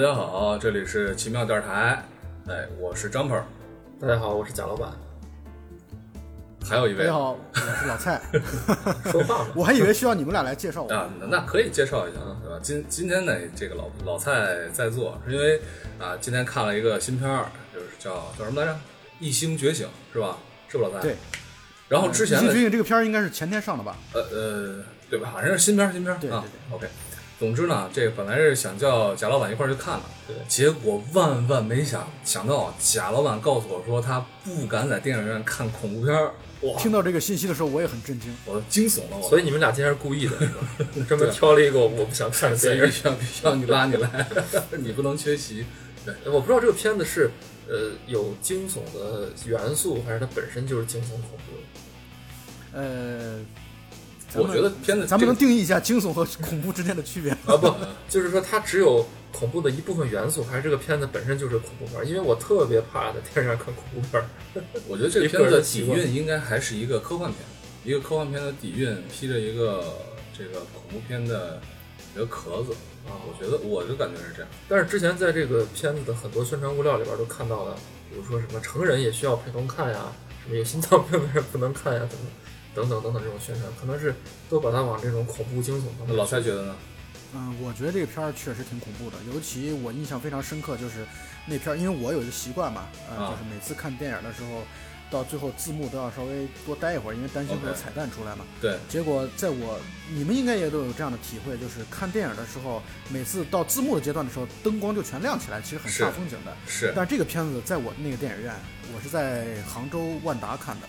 大家好，这里是奇妙电台，哎，我是张鹏，大家好，我是贾老板。还有一位大家好，我是老蔡。说话嘛，我还以为需要你们俩来介绍我。啊，那那可以介绍一下，对吧？今今天呢，这个老老蔡在座，是因为啊，今天看了一个新片儿，就是叫叫什么来着，《异星觉醒》，是吧？是不是老蔡？对。然后之前的《异星觉醒》这个片儿应该是前天上的吧？呃呃，对吧？好像是新片儿新片啊对。OK，总之呢，这个本来是想叫贾老板一块儿去看的，对结果万万没想想到，贾老板告诉我说他不敢在电影院看恐怖片儿，哇，听到这个信息的时候，我也很震惊。我惊悚了，我所以你们俩今天是故意的，专门挑了一个我不想看的所电影。以必须要必须要你拉你来，你不能缺席。对，我不知道这个片子是呃有惊悚的元素，还是它本身就是惊悚恐怖的。呃，咱们我觉得片子咱们能这个定义一下惊悚和恐怖之间的区别？啊不，就是说它只有恐怖的一部分元素，还是这个片子本身就是恐怖片儿？因为我特别怕在电视上看恐怖片儿。我觉得这个片子的底蕴应该还是一个科幻片，一个科幻片的底蕴披着一个这个恐怖片的一个壳子啊。我觉得我就感觉是这样。但是之前在这个片子的很多宣传物料里边都看到了，比如说什么成人也需要陪同看呀，什么有心脏病的人不能看呀，等等等等等等这种宣传，可能是都把它往这种恐怖惊悚方面。老蔡觉得呢？嗯，我觉得这个片儿确实挺恐怖的，尤其我印象非常深刻，就是那片儿，因为我有一个习惯嘛，呃，啊就是每次看电影的时候，到最后字幕都要稍微多待一会儿，因为担心会有彩蛋出来嘛。对，结果在我，你们应该也都有这样的体会，就是看电影的时候，每次到字幕的阶段的时候，灯光就全亮起来，其实很是煞风景的。是但这个片子在我那个电影院，我是在杭州万达看的，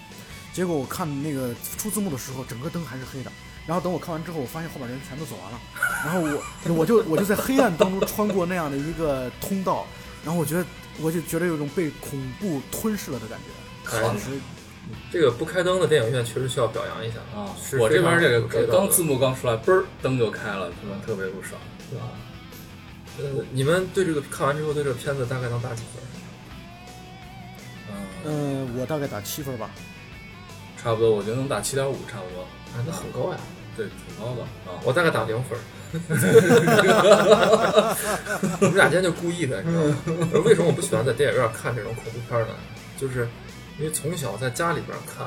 结果我看那个出字幕的时候，整个灯还是黑的。然后等我看完之后，我发现后边人全都走完了，然后我我就我就在黑暗当中穿过那样的一个通道，然后我觉得我就觉得有种被恐怖吞噬了的感觉。哎当时这个不开灯的电影院确实需要表扬一下啊是，我这边这个刚字幕刚出来，嘣儿灯就开了，他妈特别不爽。啊。呃，你们对这个看完之后对这个片子大概能打几分？嗯，嗯、我大概打七分吧。差不多，我觉得能打七点五，差不多。啊，那很高呀，对，挺高的啊。我大概打零分。你们俩今天就故意的，你知道吗？而为什么我不喜欢在电影院看这种恐怖片呢？就是因为从小在家里边看，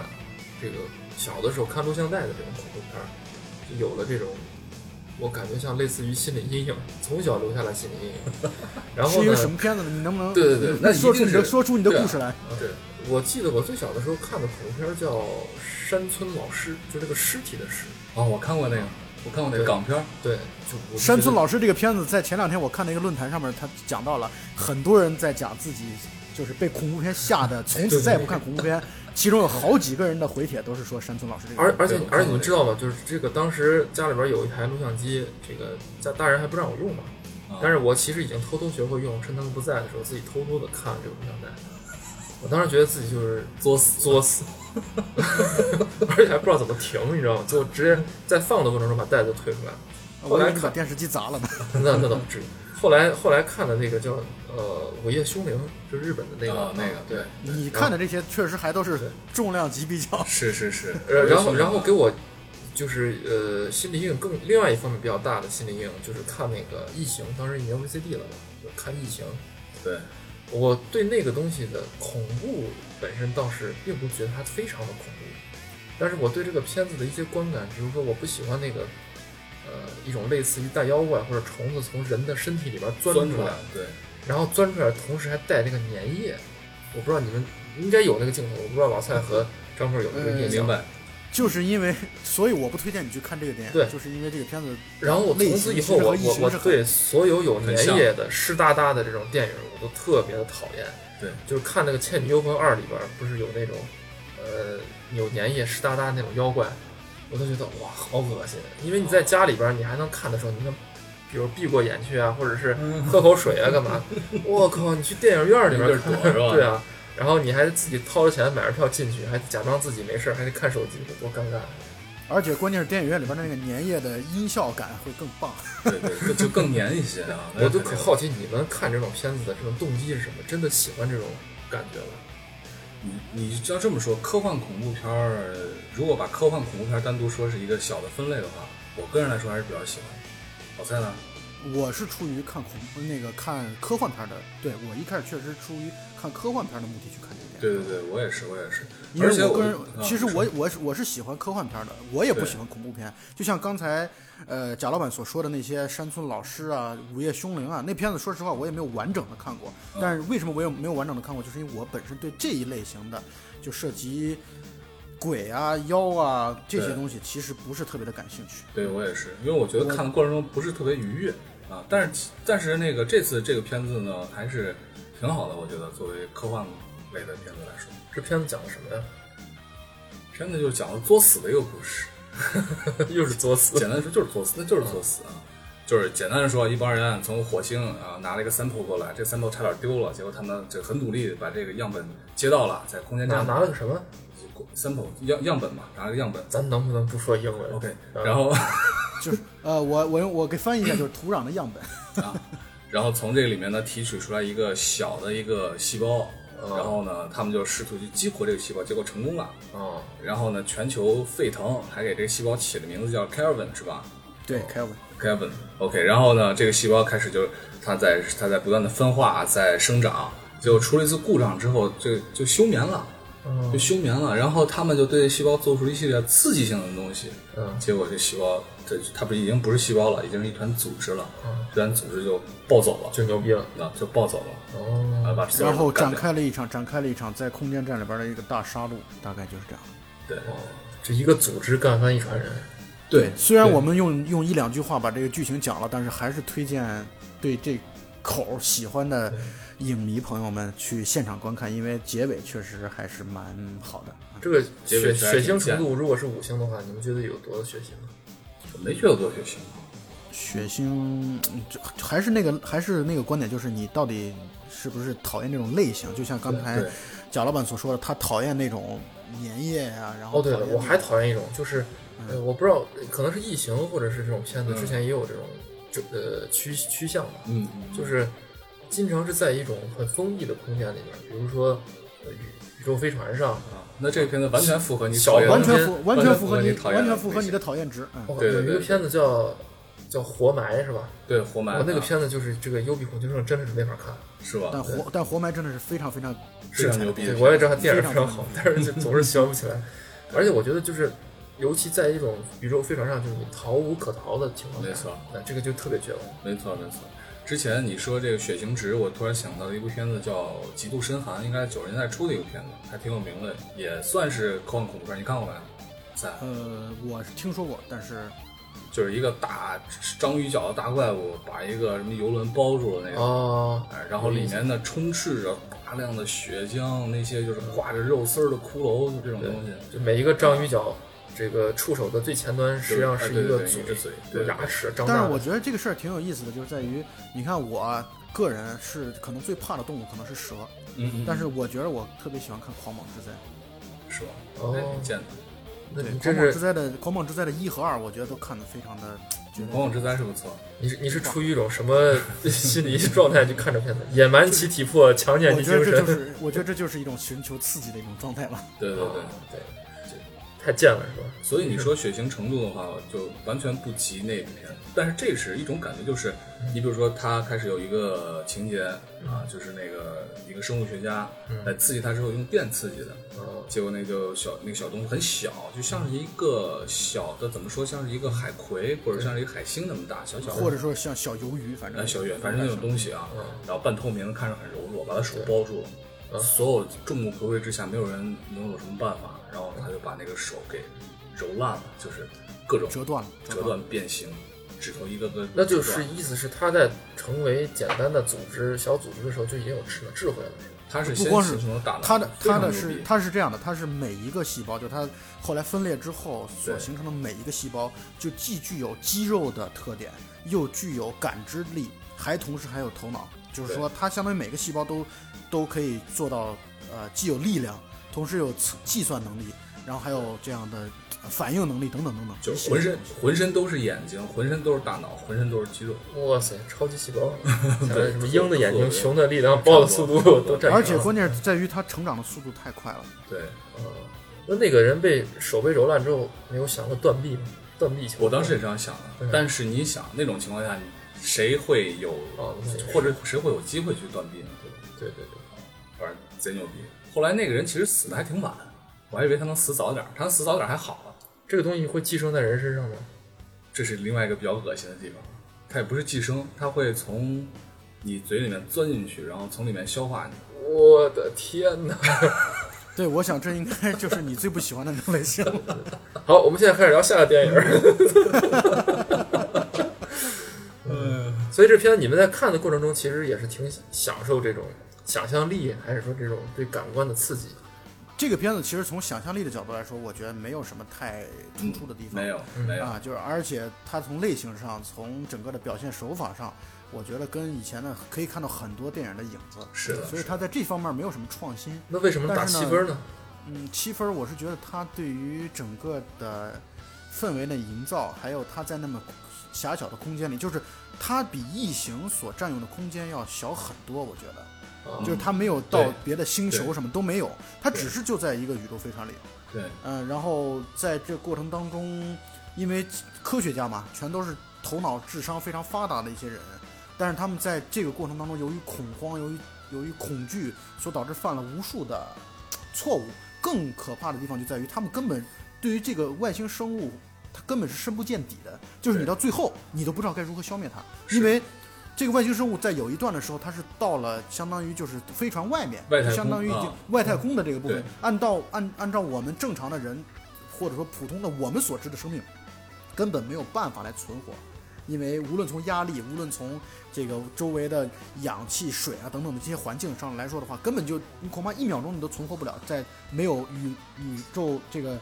这个小的时候看录像带的这种恐怖片，就有了这种，我感觉像类似于心理阴影，从小留下来心理阴影。然后呢是因为，什么片子呢？你能不能对对对说出你的说出你的故事来？对，我记得我最小的时候看的恐怖片儿叫《山村老尸》，就这个尸体的尸。哦，我看过那个，我看过那个港片儿。对，就山村老师这个片子在前两天我看那个论坛上面，他讲到了很多人在讲自己就是被恐怖片吓得 从此再也不看恐怖片，其中有好几个人的回帖都是说山村老师这个而而且而且你们知道吗？就是这个当时家里边有一台录像机，这个家大人还不让我用嘛。啊但是我其实已经偷偷学会用，趁他们不在的时候自己偷偷的看这个录像带。我当时觉得自己就是作死作死，而且还不知道怎么停，你知道吗？就直接在放的过程中把袋子推出来。后来看我以为你把电视机砸了呢。那那倒不至于。后来后来看的那个叫呃《午夜凶铃》，就是日本的那个、啊那个对，你看的这些确实还都是重量级比较。是是是。呃，然后然后给我就是呃心理阴影更另外一方面比较大的心理阴影就是看那个《异形》，当时已经 VCD 了嘛，就看《异形》。对，我对那个东西的恐怖本身倒是并不觉得它非常的恐怖，但是我对这个片子的一些观感，比如说我不喜欢那个呃一种类似于大妖怪或者虫子从人的身体里边钻出来出来，，对，然后钻出来同时还带那个粘液，我不知道你们应该有那个镜头，我不知道老蔡和张鹏有没有这个印象。明白。就是因为，所以我不推荐你去看这个电影。对就是因为这个片子。然后我从此以后，我我我对所有有粘液的湿哒哒的这种电影，我都特别的讨厌。对，就是看那个《倩女幽魂二》里边，不是有那种，呃，有粘液湿哒哒那种妖怪，我都觉得哇，好恶心。因为你在家里边，你还能看的时候，你能，比如闭过眼去啊，或者是喝口水啊，干嘛？我靠，你去电影院里边看躲是吧对啊，然后你还自己掏着钱买着票进去，还假装自己没事儿，还得看手机，多尴尬。而且关键是电影院里边的那个粘液的音效感会更棒。对对，就更粘一些啊。我就可好奇你们看这种片子的这种动机是什么？真的喜欢这种感觉吗？你你要这么说，科幻恐怖片儿，如果把科幻恐怖片儿单独说是一个小的分类的话，我个人来说还是比较喜欢。老蔡呢？我是出于看恐那个看科幻片的，对我一开始确实出于看科幻片的目的去看这个电影。对对对，我也是，我也是。因为我个人，啊其实我我是我是喜欢科幻片的，我也不喜欢恐怖片。就像刚才呃贾老板所说的那些山村老师啊、午夜凶铃啊，那片子说实话我也没有完整的看过。嗯但是为什么我也没有完整的看过，就是因为我本身对这一类型的就涉及鬼啊、妖啊这些东西，其实不是特别的感兴趣。对我也是，因为我觉得看的过程中不是特别愉悦啊。但是但是那个这次这个片子呢，还是挺好的，我觉得作为科幻类的片子来说，这片子讲的什么呀？片子就是讲了作死的一个故事。又是作死。简单的说就是作死，那就是作死啊。就是简单的说，一帮人从火星啊拿了一个 sample 过来，这 sample 差点丢了，结果他们就很努力地把这个样本接到了，在空间拿站拿了个什么？sample 样样本嘛，拿了个样本。咱能不能不说英文 OK，嗯然后就是呃，我我用我给翻译一下，就是土壤的样本。啊，然后从这个里面呢提取出来一个小的一个细胞，然后呢他们就试图去激活这个细胞，结果成功了。嗯，然后呢全球沸腾，还给这个细胞起了名字叫 Kelvin 是吧？对，Kelvin，Kelvin。OK，、然后呢，这个细胞开始就它在它在不断的分化，在生长，结果出了一次故障之后，就就休眠了，就休眠了。然后他们就对细胞做出了一系列刺激性的东西，嗯结果这细胞这它不已经不是细胞了，已经是一团组织了，这团组织就暴走了，就牛逼了。那就暴走了，哦，啊把然后展开了一场展开了一场在空间站里边的一个大杀戮，大概就是这样。对这一个组织干翻一船人。对，虽然我们用用一两句话把这个剧情讲了，但是还是推荐对这口儿喜欢的影迷朋友们去现场观看，因为结尾确实还是蛮好的。这个血结尾血腥程度如果是五星的话，你们觉得有多血腥呢？没觉得多血腥，血腥，嗯这还是那个还是那个观点，就是你到底是不是讨厌这种类型？就像刚才贾老板所说的，他讨厌那种粘液呀、然后哦，对了，我还讨厌一种，就是呃，我不知道，可能是异形或者是这种片子嗯之前也有这种就呃趋趋向吧，嗯，就是经常是在一种很封闭的空间里面，比如说呃宇宇宙飞船上，啊，那这个片子完全符合你小讨厌的完全符完完全符合你完全符合你的讨厌值。对有一个片子叫叫活埋是吧？对活埋我那个啊片子就是这个幽闭恐惧症真的是没法看。是吧？但活但活埋真的是非常非常非常牛逼对，我也知道它电影非常非常好，但是就总是想不起来。而且我觉得就是，尤其在一种宇宙飞船上，就是你逃无可逃的情况下，没错，那这个就特别绝望。没错没错。之前你说这个血型值，我突然想到了一部片子叫《极度深寒》，应该九十年代初的一个片子，还挺有名的，也算是科幻恐怖片。你看过没？在呃，我是听说过，但是就是一个大章鱼脚的大怪物，把一个什么游轮包住了那种。哦，哎，然后里面呢充斥着大量的血浆，那些就是挂着肉丝儿的骷髅，就这种东西。就每一个章鱼脚，这个触手的最前端实际上是一个嘴哎对对对一个嘴牙齿张但。是我觉得这个事儿挺有意思的，就是在于，你看我个人是可能最怕的动物可能是蛇，嗯嗯，但是我觉得我特别喜欢看《狂蟒之灾是吧？哦那挺贱的。》。那对，《你狂蟒之灾》的《狂蟒之灾》的一和二，我觉得都看得非常的觉得狂蟒之灾是不错，你是你是出于一种什么心理状态去看这片子？野蛮其体魄，强健我其精神。觉得这就是，我觉得这就是一种寻求刺激的一种状态吧。对对对。对，太贱了是吧？所以你说血腥程度的话，就完全不及那部片。子。但是这是一种感觉，就是你比如说，他开始有一个情节啊，就是那个一个生物学家来刺激他之后用电刺激的，哦。结果那个小那个小东西很小，就像是一个小的怎么说，像是一个海葵或者像是一个海星那么大，小小的。或者说像小鱿鱼，反正。呃小鱼，反正那种东西啊嗯，然后半透明的，看着很柔弱，把他手包住了。所有众目睽睽之下，没有人能有什么办法，然后他就把那个手给揉烂了，就是各种折断了，折断变形，指头一个个那就是意思是他在成为简单的组织小组织的时候就已经有智智慧了？他是先不光是形成大脑，它的非它的是常牛逼它是这样的，它是每一个细胞，就它后来分裂之后所形成的每一个细胞，就既具有肌肉的特点，又具有感知力，还同时还有头脑。就是说，它相当于每个细胞都都可以做到，呃，既有力量，同时有计算能力，然后还有这样的呃反应能力等等等等。就是浑身浑身都是眼睛，浑身都是大脑，浑身都是肌肉。哇塞，超级细胞，对什么鹰的眼睛、熊的力量、豹的速度都占上。而且关键是在于它成长的速度太快了。对，呃，那那个人被手被揉烂之后，没有想过断臂吗？断臂。我当时也这样想的，但是你想那种情况下，谁会有或者谁会有机会去断臂呢？对吧？对对对，反正贼牛逼。后来那个人其实死的还挺晚，我还以为他能死早点儿，他死早点儿还好了。这个东西会寄生在人身上吗？这是另外一个比较恶心的地方，它也不是寄生，它会从你嘴里面钻进去，然后从里面消化你。我的天哪！对，我想这应该就是你最不喜欢的那种类型。好，我们现在开始聊下个电影。嗯，所以这片子你们在看的过程中，其实也是挺享受这种想象力，还是说这种对感官的刺激？这个片子其实从想象力的角度来说，我觉得没有什么太突出的地方。没有嗯没有，啊，就是而且它从类型上，从整个的表现手法上，我觉得跟以前的可以看到很多电影的影子。是的所以它在这方面没有什么创新。那为什么打七分呢？嗯，七分我是觉得它对于整个的氛围的营造，还有它在那么狭小的空间里，就是它比异形所占用的空间要小很多。我觉得，啊就是他没有到别的星球什么都没有，他只是就在一个宇宙飞船里。对，嗯，然后在这过程当中，因为科学家嘛，全都是头脑智商非常发达的一些人，但是他们在这个过程当中，由于恐慌，由于由于恐惧，所导致犯了无数的错误。更可怕的地方就在于，他们根本对于这个外星生物，它根本是深不见底的，就是你到最后，你都不知道该如何消灭它，因为。这个外星生物在有一段的时候，它是到了相当于就是飞船外面，外相当于已经啊外太空的这个部分对。按照按按照我们正常的人，或者说普通的我们所知的生命，根本没有办法来存活，因为无论从压力，无论从这个周围的氧气、水啊等等的这些环境上来说的话，根本就你恐怕一秒钟你都存活不了，在没有宇宇宙这个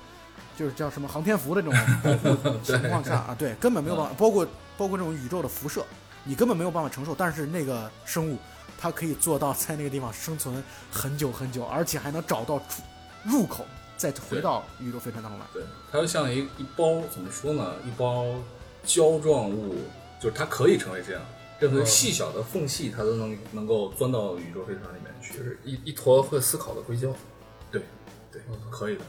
就是叫什么航天服的这种保 护情况下啊，对，根本没有办法，包括包括这种宇宙的辐射，你根本没有办法承受。但是那个生物，它可以做到在那个地方生存很久很久，而且还能找到出入口，再回到宇宙飞船当中来。对，它就像一一包怎么说呢？一包胶状物，就是它可以成为这样，任何嗯细小的缝隙它都能能够钻到宇宙飞船里面去。就是一一坨会思考的硅胶。对对，可以的。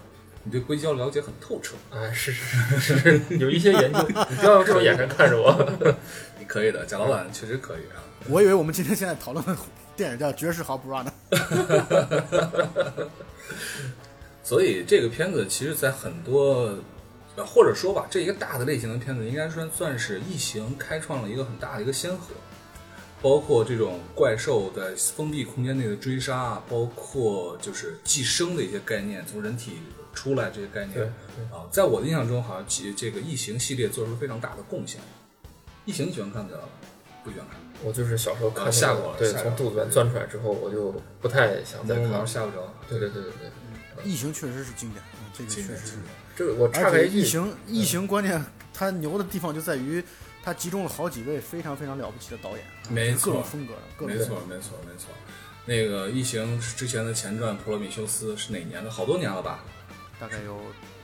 你对硅胶了解很透彻，哎，是是是是，有一些研究。你不要用这种眼神看着我。你可以的。贾老板确实可以啊。我以为我们今天现在讨论的电影叫《绝世豪 bra》呢。所以这个片子其实，在很多，呃，或者说吧，这一个大的类型的片子，应该算算是异形开创了一个很大的一个先河。包括这种怪兽在封闭空间内的追杀，包括就是寄生的一些概念，从人体出来这些概念啊，在我的印象中，好像其这个异形系列做出了非常大的贡献。异形你喜欢看的，不喜欢看？我就是小时候看吓过了对，从肚子里面钻出来之后，我就不太想再看。吓不着。对对对对对，异形确实是经典，嗯，这个确实是。这个我岔而且开一句，异形，异形关键它牛的地方就在于，它集中了好几位非常非常了不起的导演，没各种错风格的，各没错没错没错。那个异形之前的前传《普罗米修斯》是哪年的？好多年了吧？大概有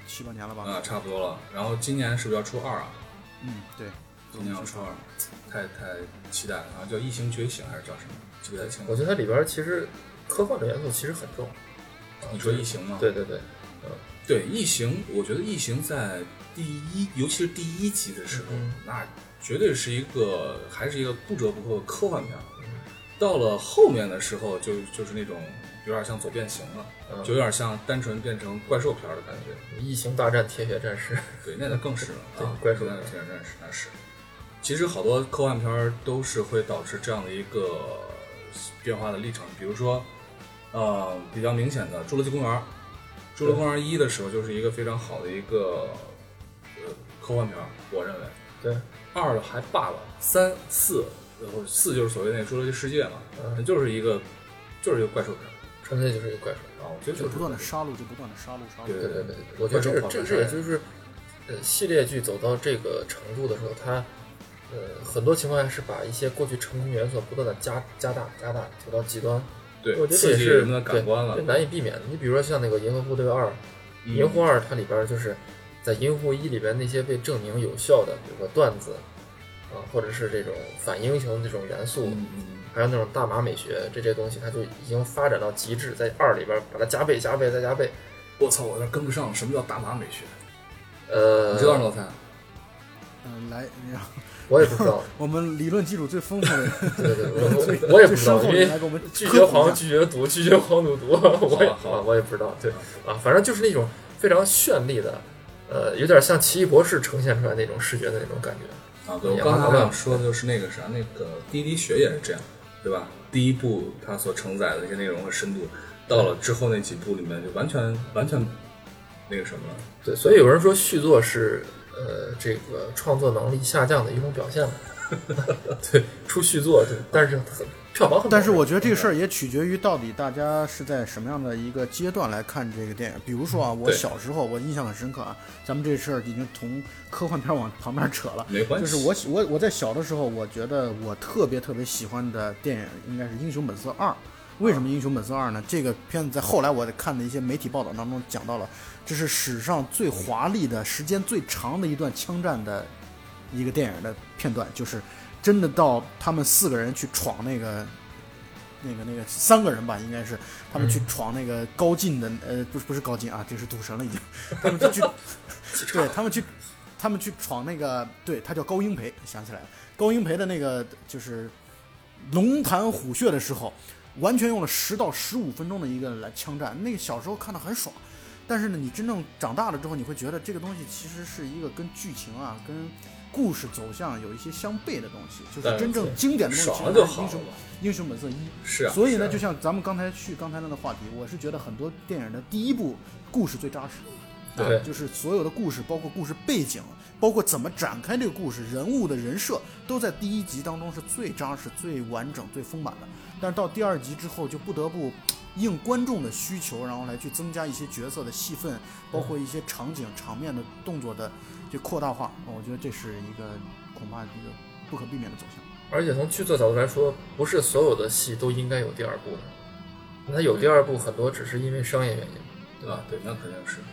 七八年了吧。啊，差不多了。然后今年是不是要出二啊？嗯，对，今年要出二，太太期待了啊！叫《异形觉醒》还是叫什么？记不太清。我觉得它里边其实科幻的元素其实很重。你说异形吗？对对对，对，异形，我觉得异形在第一，尤其是第一集的时候，嗯那绝对是一个还是一个不折不扣的科幻片儿。到了后面的时候就，就是那种有点像走变形了，嗯就有点像单纯变成怪兽片儿的感觉。异形大战铁血战士，对，那那更是了！怪兽战铁血战士那是。其实好多科幻片儿都是会导致这样的一个变化的历程，比如说，呃，比较明显的《侏罗纪公园》，《侏罗纪公园一》的时候就是一个非常好的一个呃科幻片儿，我认为。对，二还罢了，三四，然后四就是所谓那个侏罗纪世界嘛，嗯那就是一个就是一个怪兽片儿纯粹就是一个怪兽。啊，我觉得就就是不断的杀戮，就不断的杀戮，杀戮。对对对对，我觉得这个这这也就是，呃，系列剧走到这个程度的时候，它，呃，很多情况下是把一些过去成功元素不断的加加大加大，走到极端。对我觉得也是人们的感官了对，。难以避免的。你比如说像那个《银河护卫二》，嗯银护二》它里边就是在《银护一》里边那些被证明有效的，比如说段子啊，或者是这种反英雄这种元素，还有那种大马美学这些东西，它就已经发展到极致，在二里边把它加倍、加倍再加倍。我操，我有点跟不上，什么叫大马美学？呃，你知道吗，老蔡？嗯、来，然后我也不知道，我们理论基础最丰富的，对对，我我我也不知道，因为拒绝黄，拒绝毒，拒绝黄赌毒，我也好啊，我也不知道，对啊，反正就是那种非常绚丽的，呃，有点像奇异博士呈现出来那种视觉的那种感觉。啊，对，我刚才想说的就是那个啥，那个《滴滴血》也是这样，对吧？第一部它所承载的一些内容和深度，到了之后那几部里面就完全完全那个什么了。对，所以有人说续作是呃这个创作能力下降的一种表现嘛。对，出续作，对，但是很票房很，但是我觉得这个事儿也取决于到底大家是在什么样的一个阶段来看这个电影。比如说啊，我小时候我印象很深刻啊，咱们这事儿已经从科幻片往旁边扯了。没关系，就是我我我在小的时候，我觉得我特别特别喜欢的电影应该是《英雄本色二》。为什么《英雄本色二》呢？这个片子在后来我看的一些媒体报道当中讲到了，这是史上最华丽的、时间最长的一段枪战的一个电影的片段，就是真的到他们四个人去闯那个。那个那个三个人吧，应该是他们去闯那个高进的，呃，不是不是高进啊，这是赌神了已经。他们就去，对他们去，他们去闯那个，对他叫高英培，想起来了，高英培的那个就是龙潭虎穴的时候，完全用了十到十五分钟的一个来枪战，那个小时候看的很爽，但是呢，你真正长大了之后，你会觉得这个东西其实是一个跟剧情啊，跟故事走向有一些相悖的东西，就是真正经典的东西其实还是英雄。英雄本色一。是啊，所以呢，啊就像咱们刚才去刚才那个话题，我是觉得很多电影的第一部故事最扎实，对啊就是所有的故事，包括故事背景，包括怎么展开这个故事，人物的人设，都在第一集当中是最扎实、最完整、最丰满的。但是到第二集之后，就不得不应观众的需求，然后来去增加一些角色的戏份，包括一些场景、场面的动作的就扩大化。我觉得这是一个恐怕一个不可避免的走向。而且从剧作角度来说，不是所有的戏都应该有第二部的。那有第二部，很多只是因为商业原因，对吧？啊，对，那肯定是。啊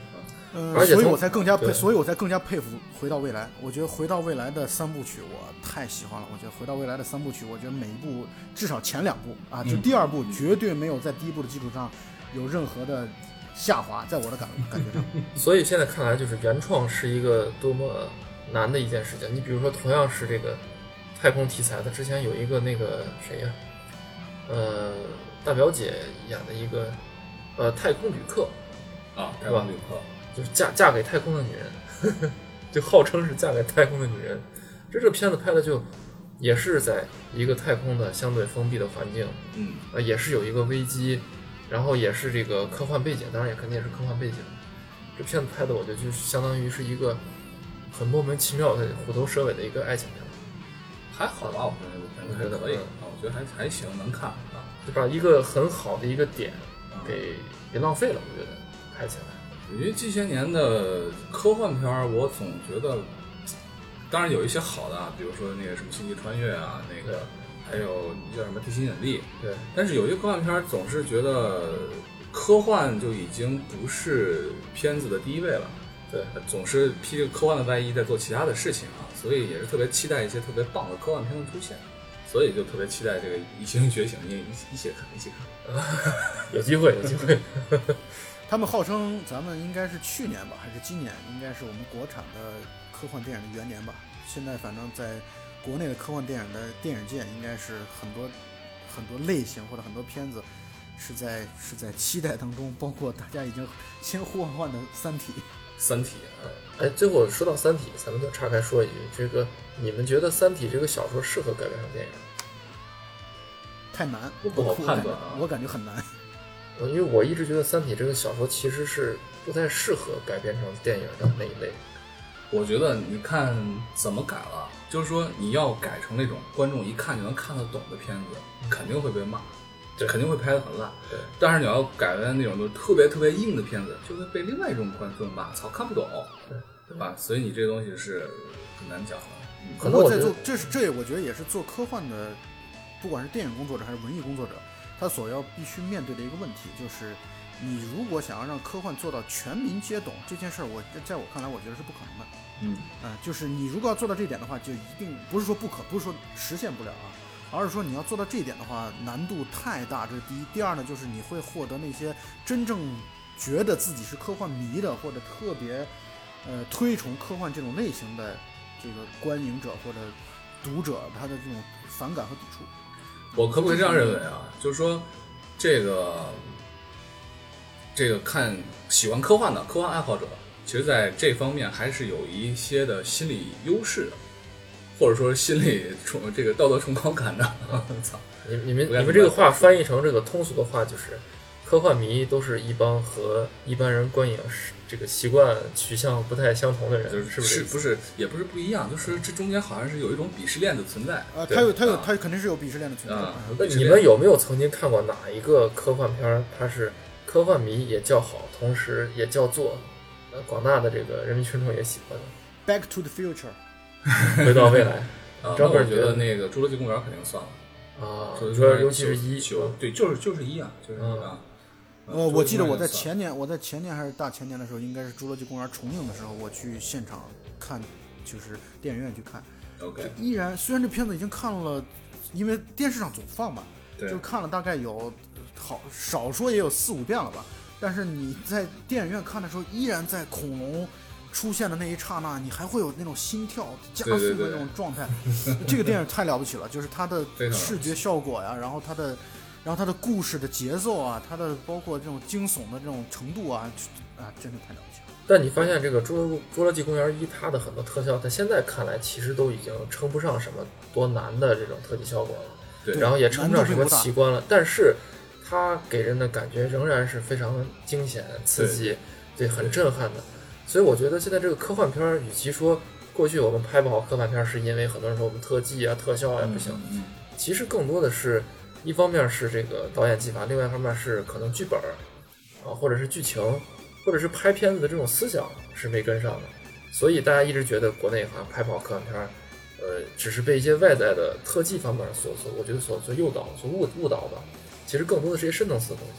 嗯，所以而且从我才更加佩，所以我才更加佩服《回到未来》。我觉得《回到未来》的三部曲我太喜欢了。我觉得《回到未来》的三部曲，我觉得每一部至少前两部啊，就嗯第二部绝对没有在第一部的基础上有任何的下滑，在我的感感觉上。所以现在看来，就是原创是一个多么难的一件事情。你比如说，同样是这个太空题材的，之前有一个那个谁呀、呃，大表姐演的一个呃太空旅客，啊，太是吧空旅客，就是嫁嫁给太空的女人，就号称是嫁给太空的女人。这这个片子拍的就也是在一个太空的相对封闭的环境，嗯，呃，也是有一个危机，然后也是这个科幻背景，当然也肯定也是科幻背景。这片子拍的，我觉得就相当于是一个很莫名其妙的虎头蛇尾的一个爱情片，还好吧，我觉得还可以嗯啊，我觉得还还行，能看啊。就把一个很好的一个点给给浪费了，我觉得拍起来。因为这些年的科幻片儿，我总觉得，当然有一些好的啊，比如说那个什么《星际穿越》啊，那个还有叫什么《地心引力》，对，但是有些科幻片儿总是觉得科幻就已经不是片子的第一位了，对，总是披着科幻的外衣在做其他的事情啊，所以也是特别期待一些特别棒的科幻片的出现，所以就特别期待这个《异形觉醒》，一一一起看，一起看。有机会，有机会。他们号称咱们应该是去年吧，还是今年，应该是我们国产的科幻电影的元年吧。现在反正在国内的科幻电影的电影界，应该是很多很多类型或者很多片子是在是在期待当中，包括大家已经千呼万唤的《三体》。三体啊，哎，最后说到《三体》，咱们就岔开说一句，这个你们觉得《三体》这个小说适合改编成电影？太难，我不好判断啊我感觉很难。呃因为我一直觉得《三体》这个小说其实是不太适合改编成电影的那一类。我觉得你看怎么改了，就是说你要改成那种观众一看就能看得懂的片子，肯定会被骂，对肯定会拍得很烂。对，但是你要改的那种就是特别特别硬的片子，就会被另外一种观众骂，操，看不懂，对对吧？所以你这个东西是很难讲的。嗯可能我觉得不过在做，这是这我觉得也是做科幻的，不管是电影工作者还是文艺工作者，他所要必须面对的一个问题，就是你如果想要让科幻做到全民皆懂这件事儿，我在我看来，我觉得是不可能的。嗯，啊、就是你如果要做到这一点的话，就一定不是说不可，不是说实现不了啊，而是说你要做到这一点的话，难度太大，这是第一。第二呢，就是你会获得那些真正觉得自己是科幻迷的，或者特别呃推崇科幻这种类型的这个观影者或者读者他的这种反感和抵触。我可不可以这样认为啊？就是说，这个这个看喜欢科幻的科幻爱好者，其实在这方面还是有一些的心理优势的，或者说心理崇这个道德崇高感的。操，你你们你们这个话翻译成这个通俗的话，就是科幻迷都是一帮和一般人观影是这个习惯取向不太相同的人，就是是不是？不是也不是不一样，就是这中间好像是有一种鄙视链的存在。啊，对他有他有啊他肯定是有鄙视链的存在。啊嗯那你们有没有曾经看过哪一个科幻片儿？它是科幻迷也叫好，同时也叫座，呃，广大的这个人民群众也喜欢的。Back to the Future，回到未来 啊，那专我觉得得那个《侏罗纪公园》肯定算了。啊，就你说尤其是一九，对，就是就是一啊，就是一啊。呃，我记得我在前。前年，我在前年还是大前年的时候，应该是《侏罗纪公园》重映的时候，我去现场看，就是电影院去看，OK，依然虽然这片子已经看了，因为电视上总放嘛，对就看了大概有好少说也有四五遍了吧。但是你在电影院看的时候，依然在恐龙出现的那一刹那，你还会有那种心跳加速的那种状态。这个电影太了不起了，就是它的视觉效果呀，然后它的，然后它的故事的节奏啊，它的包括这种惊悚的这种程度啊，啊，真的太了不起了。但你发现这个《侏罗侏罗纪公园一》它的很多特效，在现在看来其实都已经称不上什么多难的这种特技效果了，对然后也称不上什么奇观了，但是它给人的感觉仍然是非常惊险、刺激，对，很震撼的。所以我觉得现在这个科幻片儿，与其说过去我们拍不好科幻片儿是因为很多人说我们特技啊、特效啊、不行，嗯，其实更多的是一方面是这个导演技法，另外一方面是可能剧本儿啊，或者是剧情，或者是拍片子的这种思想是没跟上的。所以大家一直觉得国内好像拍不好科幻片儿，呃，只是被一些外在的特技方面所所，我觉得所所诱导、所误误导吧。其实更多的是一些深层次的东西。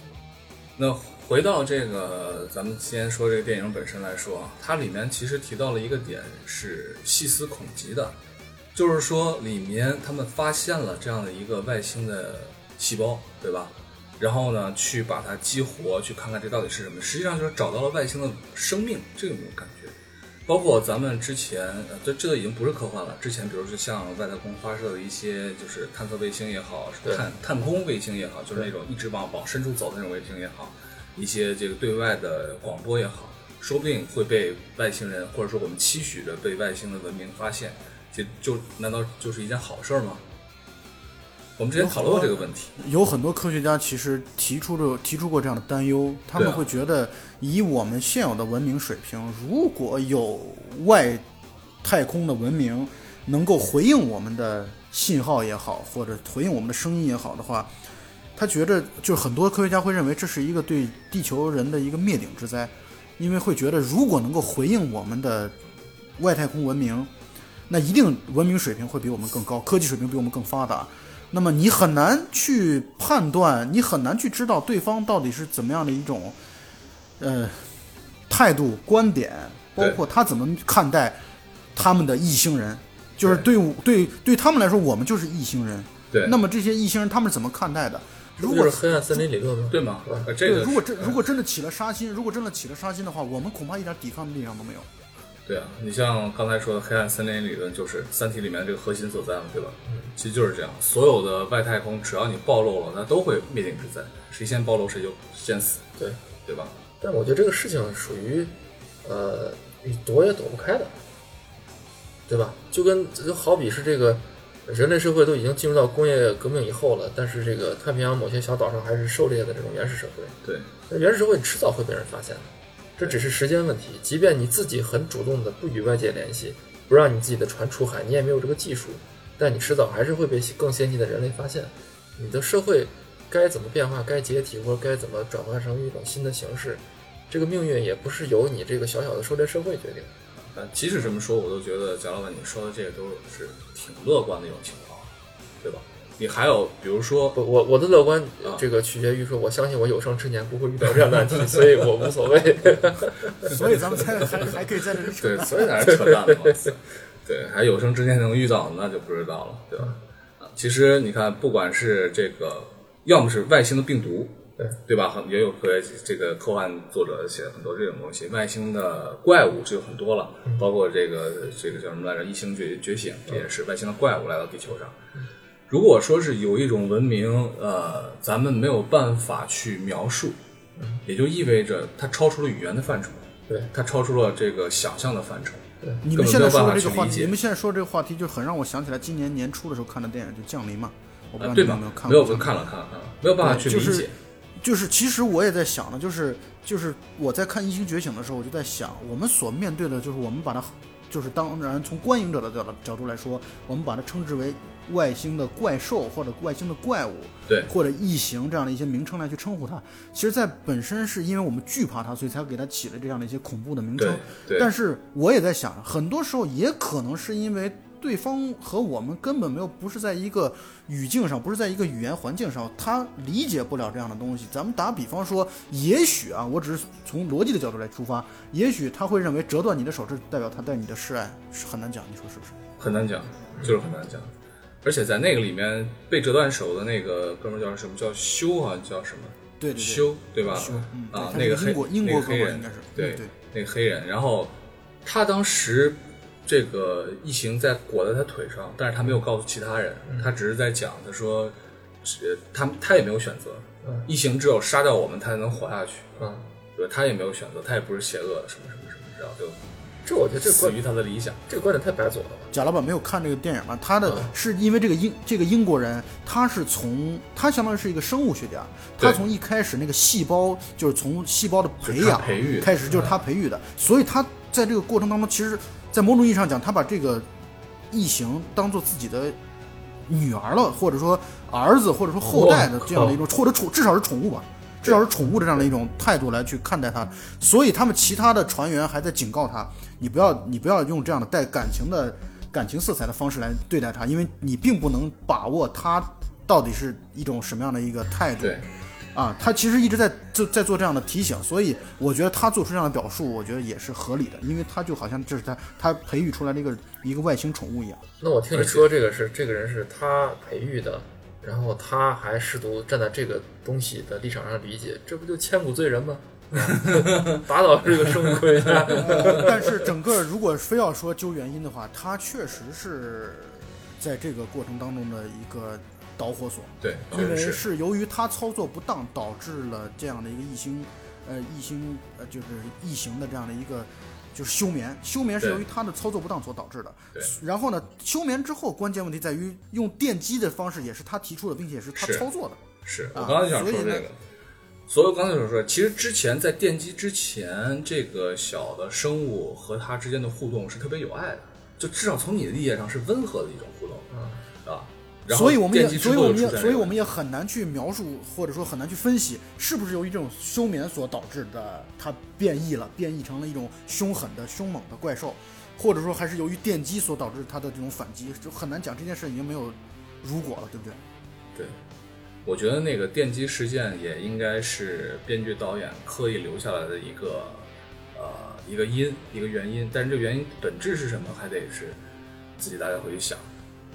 那回到这个，咱们先说这个电影本身来说，它里面其实提到了一个点是细思恐极的，就是说里面他们发现了这样的一个外星的细胞，对吧？然后呢，去把它激活，去看看这到底是什么。实际上就是找到了外星的生命这个有没有感觉。包括咱们之前，呃，这这个已经不是科幻了。之前，比如说像外太空发射的一些，就是探测卫星也好，对探探空卫星也好，就是那种一直往往深处走的那种卫星也好，一些这个对外的广播也好，说不定会被外星人，或者说我们期许着被外星的文明发现，这就难道就是一件好事儿吗？我们之前讨论过这个问题，有很多科学家其实提出了提出过这样的担忧，他们会觉得，以我们现有的文明水平，如果有外太空的文明能够回应我们的信号也好，或者回应我们的声音也好的话，他觉得就是很多科学家会认为这是一个对地球人的一个灭顶之灾，因为会觉得如果能够回应我们的外太空文明，那一定文明水平会比我们更高，科技水平比我们更发达。那么你很难去判断，你很难去知道对方到底是怎么样的一种，呃，态度、观点，包括他怎么看待他们的异星人，就是对我对对他们来说，我们就是异星人。对，那么这些异星人他们是怎么看待的？如果就是黑暗森林理论吗？对吗？对，个如果真如果真的起了杀心，如果真的起了杀心的话，我们恐怕一点抵抗力量都没有。对啊，你像刚才说的黑暗森林理论，就是《三体》里面这个核心所在嘛，对吧？其实就是这样，所有的外太空，只要你暴露了，那都会灭顶之灾，谁先暴露谁就先死，对，对吧？但我觉得这个事情属于，呃，你躲也躲不开的，对吧？就跟就好比是这个人类社会都已经进入到工业革命以后了，但是这个太平洋某些小岛上还是狩猎的这种原始社会，对，那原始社会迟早会被人发现的，这只是时间问题。即便你自己很主动的不与外界联系，不让你自己的船出海，你也没有这个技术，但你迟早还是会被更先进的人类发现。你的社会该怎么变化，该解体或者该怎么转换成一种新的形式，这个命运也不是由你这个小小的狩猎社会决定的。但即使这么说，我都觉得贾老板你说的这个都是挺乐观的一种情况，对吧？你还有比如说，不，我我的乐观啊，这个取决于说，我相信我有生之年不会遇到这样的难题，所以我无所谓。所以咱们才还还可以在这里扯对，淡。所以才是扯淡嘛。对，还有生之年能遇到，那就不知道了，对吧？啊其实你看，不管是这个，要么是外星的病毒，对对吧？也有科学这个科幻作者写了很多这种东西，外星的怪物就有很多了，包括这个这个叫什么来着？异星觉觉醒，这也是外星的怪物来到地球上。如果说是有一种文明，呃，咱们没有办法去描述，也就意味着它超出了语言的范畴，对它超出了这个想象的范畴。对你们现在说的这个话题，你们现在说这个话题，就很让我想起来今年年初的时候看的电影，就《降临》嘛。我不知道啊，对吧你们有没有？看没有，过？我看了看了看了，没有办法去理解。就是就是，其实我也在想呢，就是就是我在看《异星觉醒》的时候，我就在想，我们所面对的就是我们把它，就是当然从观影者的角度角度来说，我们把它称之为外星的怪兽或者外星的怪物，对或者异形这样的一些名称来去称呼它。其实，在本身是因为我们惧怕它，所以才给它起了这样的一些恐怖的名称但是我也在想，很多时候也可能是因为对方和我们根本没有不是在一个语境上，不是在一个语言环境上，他理解不了这样的东西。咱们打比方说，也许啊，我只是从逻辑的角度来出发，也许他会认为折断你的手，是代表他对你的示爱，是很难讲，你说是不是？很难讲，就是很难讲。而且在那个里面被折断手的那个哥们儿叫什么？叫修啊，叫什么？对对对，修对吧？修嗯啊，那个黑英国英国那个黑人应该是对嗯对那个黑人，然后他当时这个异形在裹在他腿上，但是他没有告诉其他人，他只是在讲，他说，是他他也没有选择，嗯。异形只有杀掉我们，他才能活下去，嗯，对，他也没有选择，他也不是邪恶的，什么什么什么，然后就这我觉得这个观死于他的理想。这个观点太白左了吧？贾老板没有看这个电影吗？他的嗯。是因为这个英这个英国人，他是从他相当于是一个生物学家，他从一开始那个细胞就是从细胞的培养培育开始就是他培育的，所以他在这个过程当中，其实，在某种意义上讲，他把这个异形当做自己的女儿了，或者说儿子，或者说后代的这样的一种，或者宠至少是宠物吧。至少是宠物的这样的一种态度来去看待它，所以他们其他的船员还在警告他，你不要你不要用这样的带感情的感情色彩的方式来对待它，因为你并不能把握它到底是一种什么样的一个态度。对，啊，他其实一直在做在做这样的提醒，所以我觉得他做出这样的表述，我觉得也是合理的，因为他就好像这是他他培育出来的一个一个外星宠物一样。那我听你说这个是这个人是他培育的，然后他还试图站在这个东西的立场上理解，这不就千古罪人吗？打倒这个生物科学家，但是整个如果非要说究原因的话，他确实是在这个过程当中的一个导火索，对，因为是。是由于他操作不当，导致了这样的一个异星，呃，异星呃就是异形的这样的一个。就是休眠，休眠是由于他的操作不当所导致的。对。然后呢，休眠之后，关键问题在于用电击的方式，也是他提出的，并且是他操作的。是我啊刚才就想说这个，所以我刚才所说，其实之前在电击之前，这个小的生物和它之间的互动是特别有爱的，就至少从你的理解上是温和的一种互动，所以我们也，所以我们也，所以我们也很难去描述，或者说很难去分析，是不是由于这种休眠所导致的，它变异了，变异成了一种凶狠的、凶猛的怪兽，或者说还是由于电击所导致它的这种反击，就很难讲。这件事已经没有如果了，对不对？对，我觉得那个电击事件也应该是编剧导演刻意留下来的一个呃一个因一个原因，但是这个原因本质是什么，还得是自己大家回去想。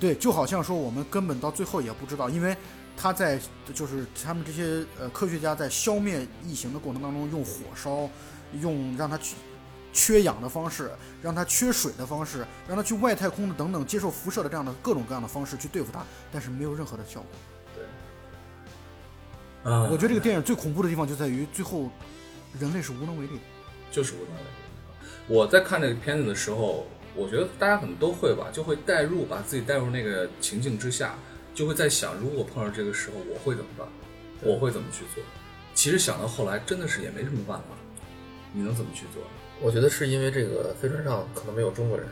对，就好像说我们根本到最后也不知道，因为他在就是他们这些呃科学家在消灭异形的过程当中，用火烧，用让它去缺氧的方式，让它缺水的方式，让它去外太空的等等接受辐射的这样的各种各样的方式去对付它，但是没有任何的效果。对啊我觉得这个电影最恐怖的地方就在于最后人类是无能为力的。就是无能为力。我在看这个片子的时候，我觉得大家可能都会吧，就会带入，把自己带入那个情境之下，就会在想，如果我碰到这个时候，我会怎么办？我会怎么去做？其实想到后来，真的是也没什么办法，你能怎么去做？我觉得是因为这个飞船上可能没有中国人，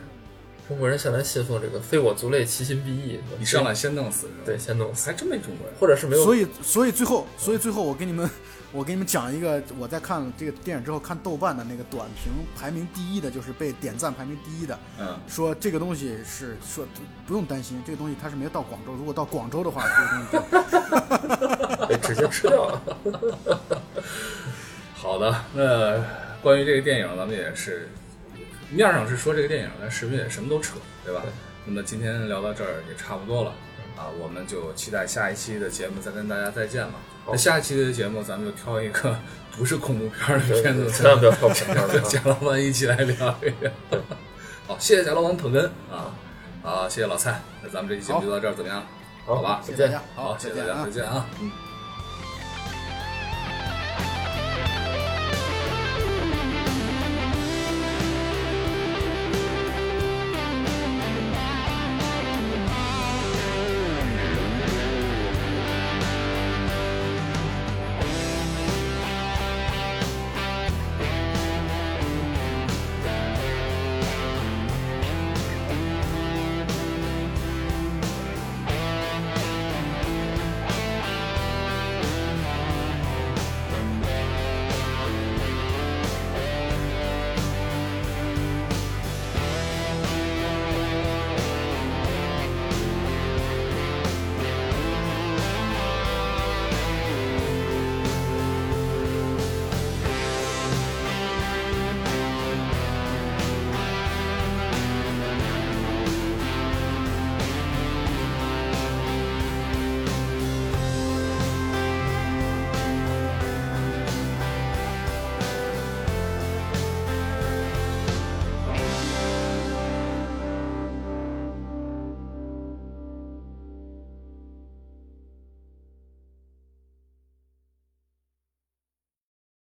中国人向来信奉这个“非我族类，其心必异”。你上来先弄死是吧？对，先弄死，还真没中国人。或者是没有。所以，所以最后，所以最后，我给你们，我给你们讲一个，我在看这个电影之后看豆瓣的那个短评排名第一的，就是被点赞排名第一的，嗯，说这个东西是说不用担心，这个东西它是没有到广州，如果到广州的话，这个东西就 被直接吃掉了。好的，那关于这个电影，咱们也是面上是说这个电影，但实际也什么都扯，对吧？那么今天聊到这儿也差不多了啊，我们就期待下一期的节目再跟大家再见吧。好那下一期的节目咱们就挑一个不是恐怖片儿的片子，千万不要挑恐怖片跟贾老板一起来聊一聊。好，谢谢贾老板捧哏啊好，谢谢老蔡，那咱们这期节目就到这儿，怎么样？好好吧再见好，谢谢大家，再见啊再见啊，嗯。